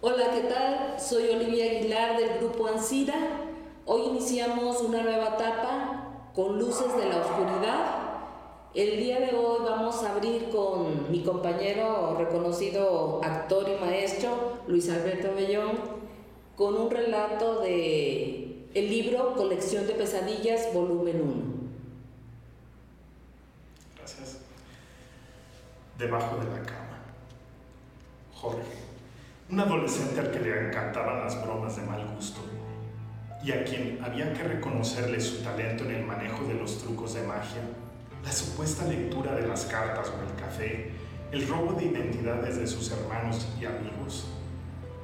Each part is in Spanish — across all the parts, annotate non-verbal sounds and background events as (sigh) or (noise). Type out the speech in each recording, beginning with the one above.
Hola, ¿qué tal? Soy Olivia Aguilar del grupo Ansida. Hoy iniciamos una nueva etapa con luces de la oscuridad. El día de hoy vamos a abrir con mi compañero reconocido actor y maestro Luis Alberto Bellón con un relato de el libro Colección de Pesadillas, volumen 1. Gracias. Debajo de la cama. Jorge un adolescente al que le encantaban las bromas de mal gusto y a quien había que reconocerle su talento en el manejo de los trucos de magia, la supuesta lectura de las cartas o el café, el robo de identidades de sus hermanos y amigos,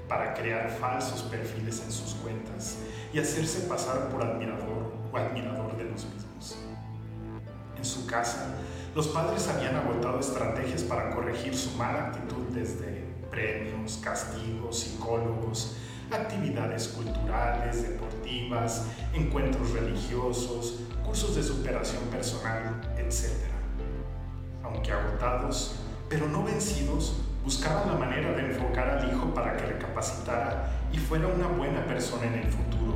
para crear falsos perfiles en sus cuentas y hacerse pasar por admirador o admirador de los mismos. En su casa, los padres habían agotado estrategias para corregir su mala actitud desde premios, castigos, psicólogos, actividades culturales, deportivas, encuentros religiosos, cursos de superación personal, etc. Aunque agotados, pero no vencidos, buscaban la manera de enfocar al hijo para que recapacitara y fuera una buena persona en el futuro.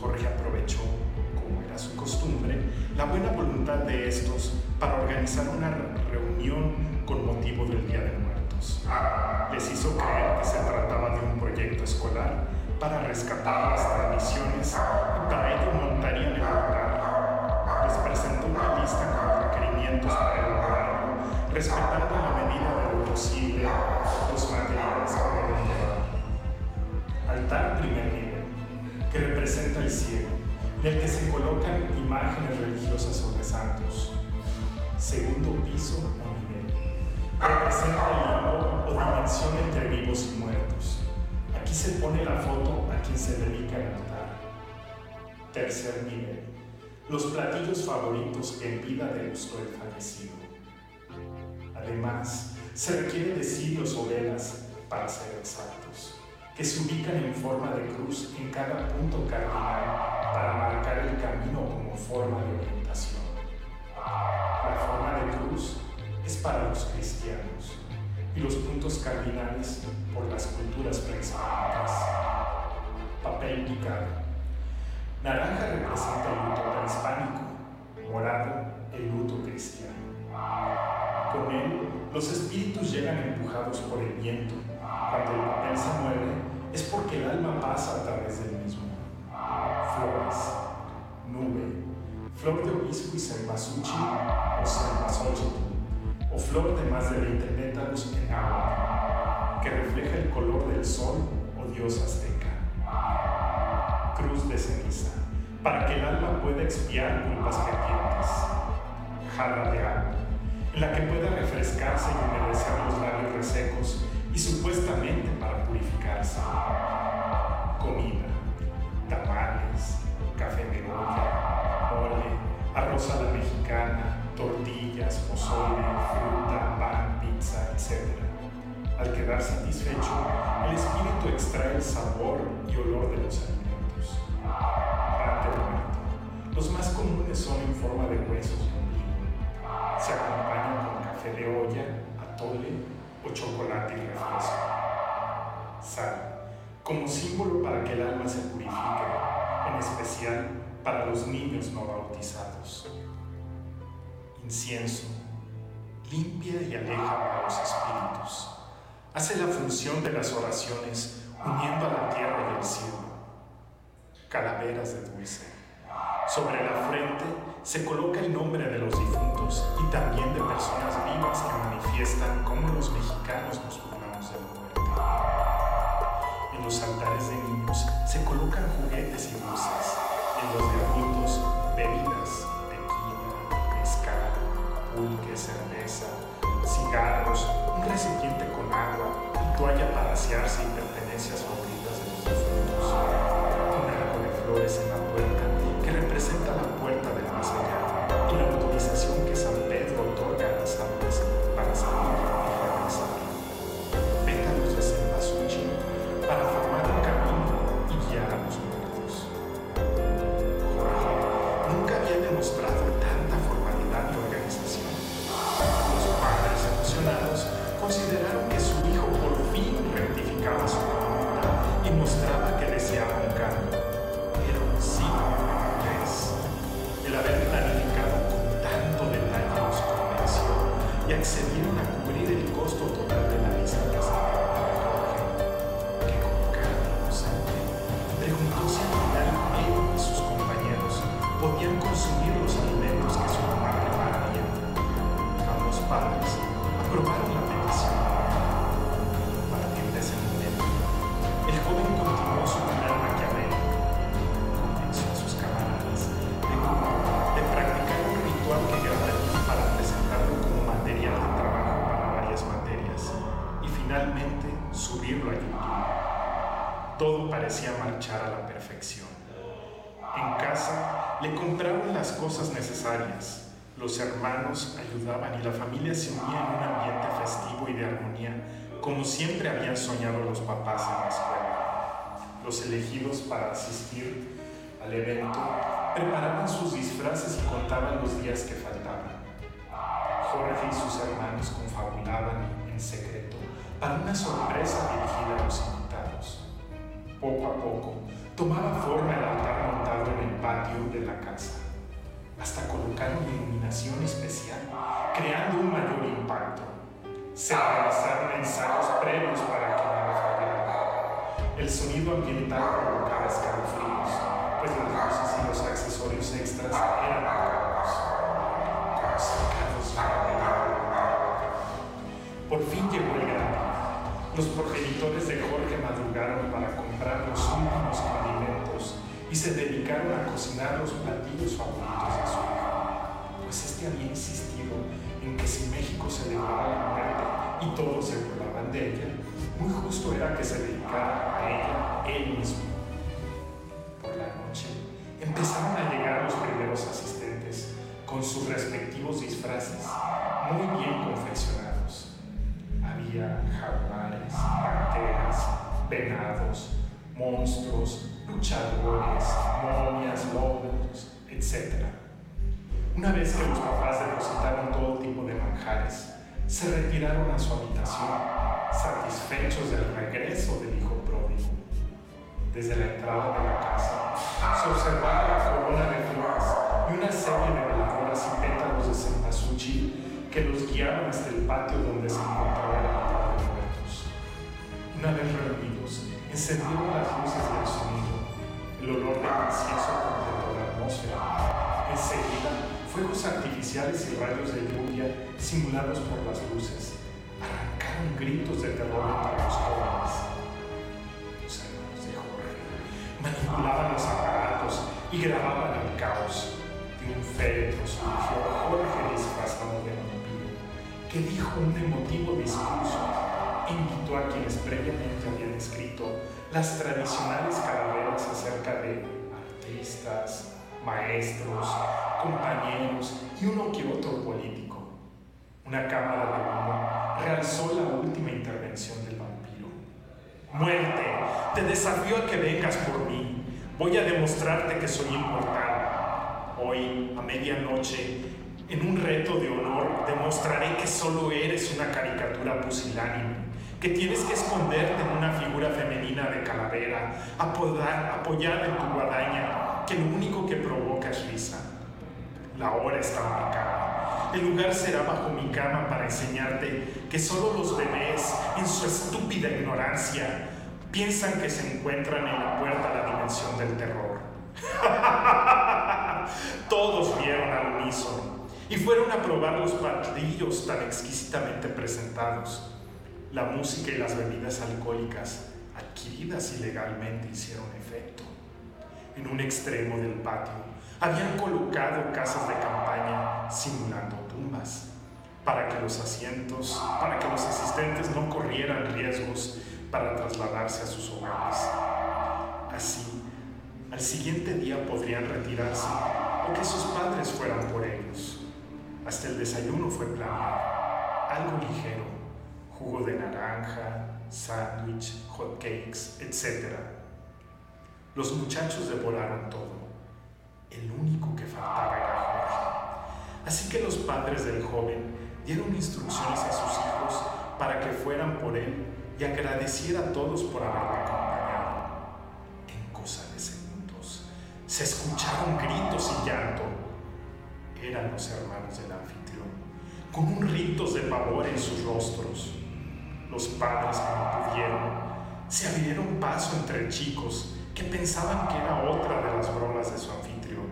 Jorge aprovechó, como era su costumbre, la buena voluntad de estos para organizar una reunión con motivo del Día de Les hizo creer que se trataba de un proyecto escolar para rescatar las tradiciones y para ello montarían el altar. Les presentó una lista con requerimientos para elaborarlo, respetando la medida de lo posible los materiales que Altar primer nivel, que representa el cielo, en el que se colocan imágenes religiosas sobre santos. Segundo piso o nivel representa el limbo o dimensión entre vivos y muertos. Aquí se pone la foto a quien se dedica al altar. Tercer nivel. Los platillos favoritos en vida de gusto del fallecido. Además, se requiere de cirios o velas para ser exactos, que se ubican en forma de cruz en cada punto cardinal para marcar el camino como forma de orientación. La forma de cruz es para los cristianos y los puntos cardinales por las culturas prehispánicas. Papel picado. Naranja representa el luto prehispánico, morado el luto cristiano. Con él, los espíritus llegan empujados por el viento. Cuando el papel se mueve, es porque el alma pasa a través del mismo. Flores, nube, flor de obispo y cempasúchil o cempasúchil o flor de más de 20 pétalos en agua, que refleja el color del sol o dios azteca. Cruz de ceniza, para que el alma pueda expiar culpas pendientes. Jarra de agua, en la que pueda refrescarse y humedecer los labios resecos y supuestamente para purificarse. Comida, tamales, café de olla, mole, arroz a la mexicana, tortillas, pozole, fruta, pan, pizza, etc. Al quedar satisfecho, el espíritu extrae el sabor y olor de los alimentos. Pan de muerto. Los más comunes son en forma de huesos y ombligo. Se acompañan con café de olla, atole o chocolate y refresco. Sal, como símbolo para que el alma se purifique, en especial para los niños no bautizados incienso, limpia y aleja a los espíritus. Hace la función de las oraciones uniendo a la tierra y el cielo. Calaveras de dulce. Sobre la frente se coloca el nombre de los difuntos y también de personas vivas que manifiestan cómo los mexicanos nos burlamos de la muerte. En los altares de niños se colocan juguetes y dulces. Los de bebidas, pulque, cerveza, cigarros, un recipiente con agua y toalla para asearse y pertenencias favoritas de los difuntos, un arco de flores en la puerta que representa la puerta del más allá y la autorización que San Pedro otorga a las Parecía marchar a la perfección. En casa le compraban las cosas necesarias, los hermanos ayudaban y la familia se unía en un ambiente festivo y de armonía, como siempre habían soñado los papás en la escuela. Los elegidos para asistir al evento preparaban sus disfraces y contaban los días que faltaban. Jorge y sus hermanos confabulaban en secreto para una sorpresa dirigida a los. Poco a poco tomaba forma el altar montado en el patio de la casa hasta colocar una iluminación especial, creando un mayor impacto. Se realizaron ensayos previos para que nada fallara. El sonido ambiental provocaba escalofríos, pues las luces y los accesorios extras eran caros, Por fin llegó el gran Los progenitores de Jorge madrugaron para comprar los últimos alimentos y se dedicaron a cocinar los platillos favoritos de su hijo, pues este había insistido en que si México celebraba la muerte y todos se burlaban de ella, muy justo era que se dedicara a ella él mismo. Por la noche empezaron a llegar los primeros asistentes con sus respectivos disfraces muy bien confeccionados. Había jaguares, panteras, venados, monstruos, luchadores, momias, lobos, etc. Una vez que los papás depositaron todo tipo de manjares, se retiraron a su habitación, satisfechos del regreso del hijo pródigo. Desde la entrada de la casa se observaba la corona de flores y una serie de veladoras y pétalos de cempasúchil que los guiaban hasta el patio donde se encontraba altar de muertos. Una vez encendieron las luces del sonido el olor de incienso completó la atmósfera. Enseguida, fuegos artificiales y rayos de lluvia simulados por las luces arrancaron gritos de terror entre los jóvenes. Los hermanos de Jorge manipulaban los aparatos y grababan el caos. De un féretro surgió Jorge disfrazado de vampiro, que dijo un emotivo discurso e invitó a quienes previamente habían escrito las tradicionales calaveras acerca de artistas, maestros, compañeros y uno que otro político. Una cámara de humo realzó la última intervención del vampiro. Muerte, te desafío a que vengas por mí. Voy a demostrarte que soy inmortal. Hoy, a medianoche, en un reto de honor, demostraré que solo eres una caricatura pusilánime que tienes que esconderte en una figura femenina de calavera, apoyada en tu guadaña, que lo único que provoca es risa. La hora está marcada. El lugar será bajo mi cama para enseñarte que solo los bebés, en su estúpida ignorancia, piensan que se encuentran en la puerta a la dimensión del terror. (laughs) Todos vieron al unísono y fueron a probar los platillos tan exquisitamente presentados. La música y las bebidas alcohólicas adquiridas ilegalmente hicieron efecto. En un extremo del patio habían colocado casas de campaña simulando tumbas para que los asientos, para que los asistentes no corrieran riesgos para trasladarse a sus hogares. Así, al siguiente día podrían retirarse o que sus padres fueran por ellos. Hasta el desayuno fue planeado, algo ligero jugo de naranja, sándwich, hot cakes, etc. Los muchachos devoraron todo. El único que faltaba era Jorge. Así que los padres del joven dieron instrucciones a sus hijos para que fueran por él y agradeciera a todos por haberlo acompañado. En cosa de segundos se escucharon gritos y llanto. Eran los hermanos del anfitrión, con un ritos de pavor en sus rostros. Los padres, como pudieron, se abrieron paso entre chicos que pensaban que era otra de las bromas de su anfitrión.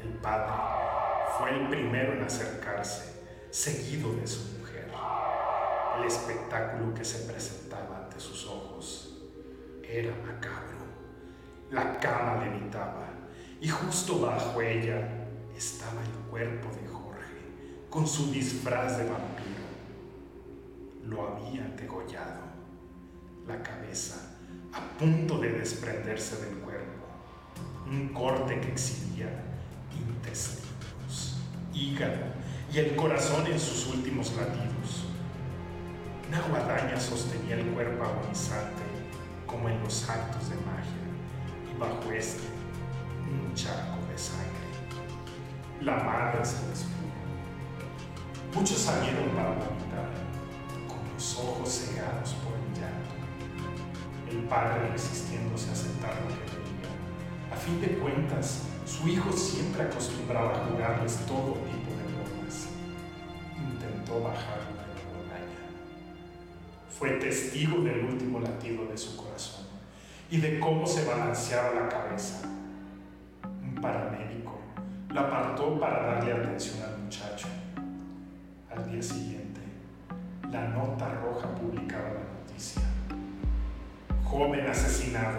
El padre fue el primero en acercarse, seguido de su mujer. El espectáculo que se presentaba ante sus ojos era macabro. La cama levitaba y justo bajo ella estaba el cuerpo de Jorge con su disfraz de vampiro lo había degollado. la cabeza, a punto de desprenderse del cuerpo, un corte que exhibía intestinos, hígado y el corazón en sus últimos latidos. Una guadaña sostenía el cuerpo agonizante como en los actos de magia y bajo este un charco de sangre. La madre se despudo. Muchos salieron para con ojos cegados por el llanto. El padre resistiéndose a aceptar lo que veía. A fin de cuentas, su hijo siempre acostumbraba a jugarles todo tipo de bromas. Intentó bajar la guadaña. Fue testigo del último latido de su corazón y de cómo se balanceaba la cabeza. Un paramédico la apartó para darle atención al muchacho. Al día siguiente, la nota roja publicaba la noticia. Joven asesinado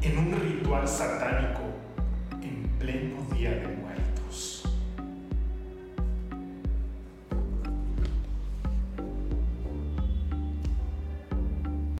en un ritual satánico en pleno día de